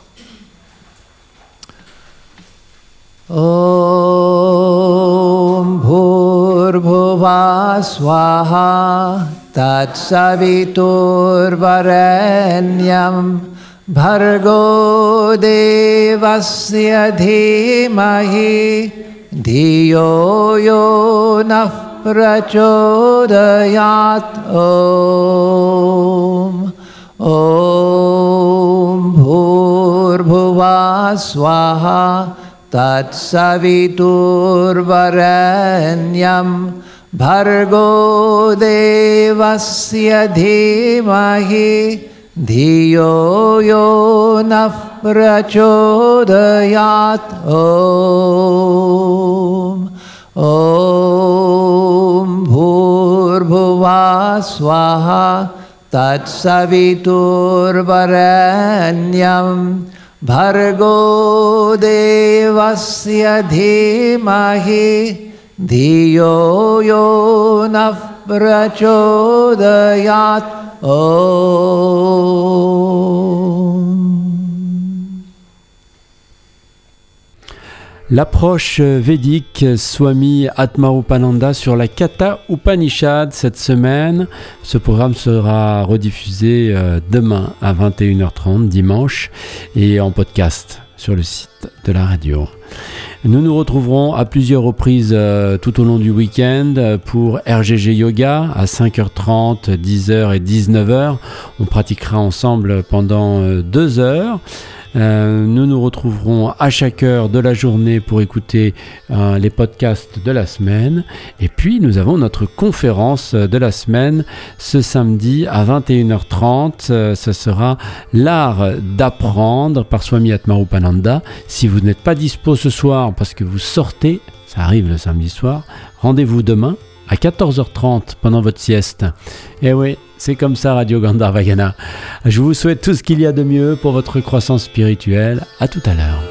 Om Bhurbhuva Swaha Tatsaviturvarenyam Bhargo Devasya Dhimahi धियो यो नः प्रचोदयात्। ॐ भूर्भुवा स्वाहा तत्सवितुर्वरण्यं। भर्गो देवस्य धीमहि धियो यो नः प्रचोदयात्। ॐ भूर्भुवा स्वाहा तत्सवितुर्वरण्यं। भर्गो देवस्य धीमहि धियो यो नः प्रचोदयात्। L'approche védique Swami Atmarupananda sur la Kata Upanishad cette semaine. Ce programme sera rediffusé euh, demain à 21h30, dimanche, et en podcast sur le site de la radio. Nous nous retrouverons à plusieurs reprises euh, tout au long du week-end euh, pour RGG Yoga à 5h30, 10h et 19h. On pratiquera ensemble pendant euh, deux heures. Euh, nous nous retrouverons à chaque heure de la journée pour écouter euh, les podcasts de la semaine. Et puis nous avons notre conférence de la semaine ce samedi à 21h30. Euh, ce sera l'art d'apprendre par Swami Atmarupananda. Si vous n'êtes pas dispo ce soir parce que vous sortez, ça arrive le samedi soir, rendez-vous demain à 14h30 pendant votre sieste. Et oui, c'est comme ça Radio Gandharvagana. Je vous souhaite tout ce qu'il y a de mieux pour votre croissance spirituelle. À tout à l'heure.